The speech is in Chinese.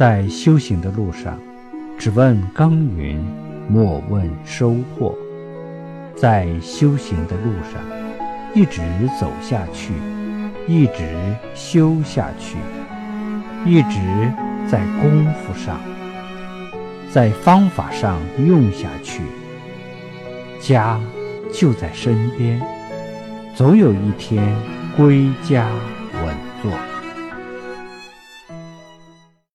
在修行的路上只问耕耘莫问收获在修行的路上一直走下去一直修下去一直在功夫上在方法上用下去家就在身边总有一天归家。